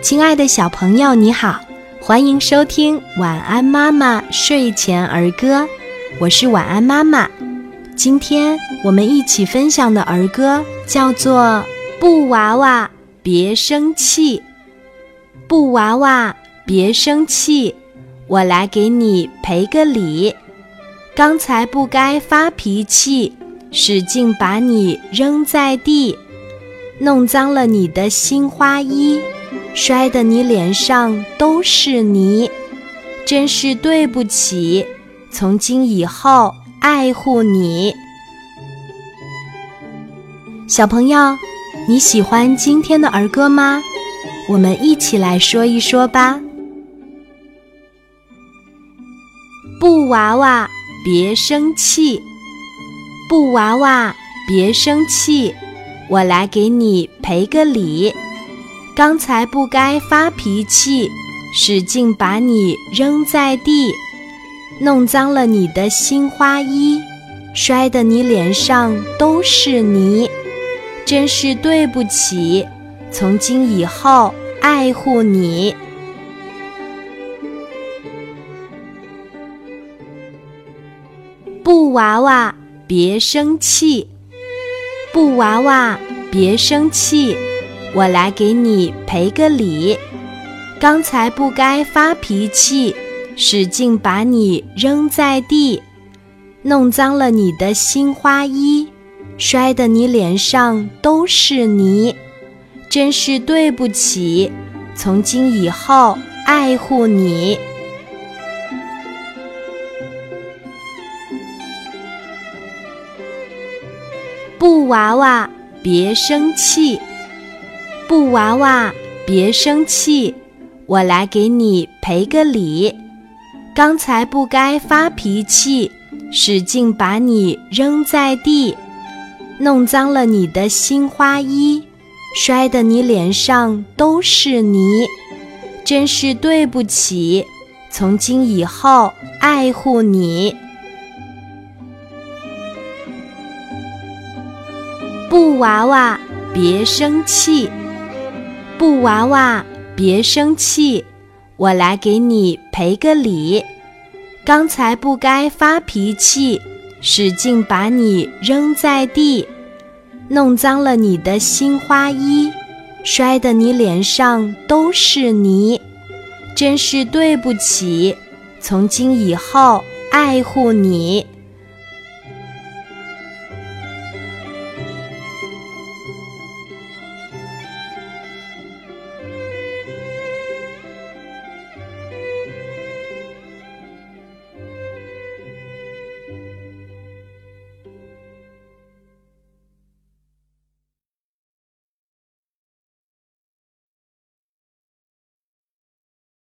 亲爱的小朋友，你好，欢迎收听《晚安妈妈睡前儿歌》，我是晚安妈妈。今天我们一起分享的儿歌叫做《布娃娃别生气》。布娃娃别生气，我来给你赔个礼。刚才不该发脾气，使劲把你扔在地，弄脏了你的新花衣，摔得你脸上都是泥，真是对不起。从今以后爱护你，小朋友，你喜欢今天的儿歌吗？我们一起来说一说吧。布娃娃。别生气，布娃娃，别生气，我来给你赔个礼。刚才不该发脾气，使劲把你扔在地，弄脏了你的新花衣，摔得你脸上都是泥，真是对不起。从今以后爱护你。布娃娃，别生气！布娃娃，别生气！我来给你赔个礼。刚才不该发脾气，使劲把你扔在地，弄脏了你的新花衣，摔得你脸上都是泥，真是对不起。从今以后爱护你。布娃娃，别生气！布娃娃，别生气！我来给你赔个礼。刚才不该发脾气，使劲把你扔在地，弄脏了你的新花衣，摔得你脸上都是泥，真是对不起。从今以后爱护你。布娃娃，别生气！布娃娃，别生气！我来给你赔个礼。刚才不该发脾气，使劲把你扔在地，弄脏了你的新花衣，摔得你脸上都是泥，真是对不起。从今以后爱护你。